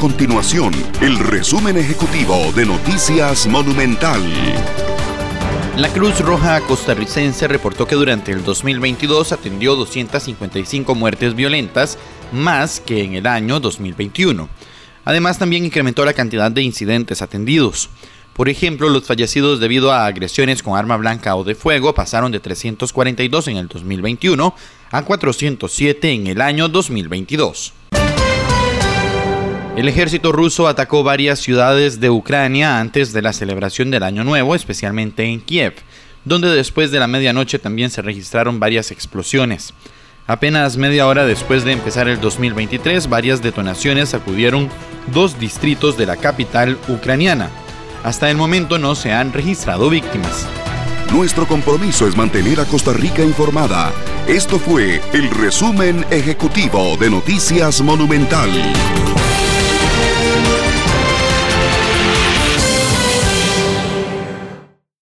continuación el resumen ejecutivo de Noticias Monumental. La Cruz Roja costarricense reportó que durante el 2022 atendió 255 muertes violentas, más que en el año 2021. Además, también incrementó la cantidad de incidentes atendidos. Por ejemplo, los fallecidos debido a agresiones con arma blanca o de fuego pasaron de 342 en el 2021 a 407 en el año 2022. El ejército ruso atacó varias ciudades de Ucrania antes de la celebración del Año Nuevo, especialmente en Kiev, donde después de la medianoche también se registraron varias explosiones. Apenas media hora después de empezar el 2023, varias detonaciones sacudieron dos distritos de la capital ucraniana. Hasta el momento no se han registrado víctimas. Nuestro compromiso es mantener a Costa Rica informada. Esto fue el resumen ejecutivo de Noticias Monumental.